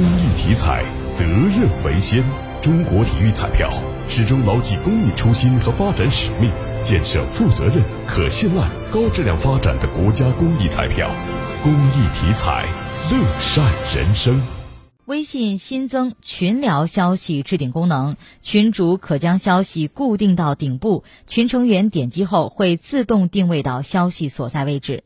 公益体彩，责任为先。中国体育彩票始终牢记公益初心和发展使命，建设负责任、可信赖、高质量发展的国家公益彩票。公益体彩，乐善人生。微信新增群聊消息置顶功能，群主可将消息固定到顶部，群成员点击后会自动定位到消息所在位置。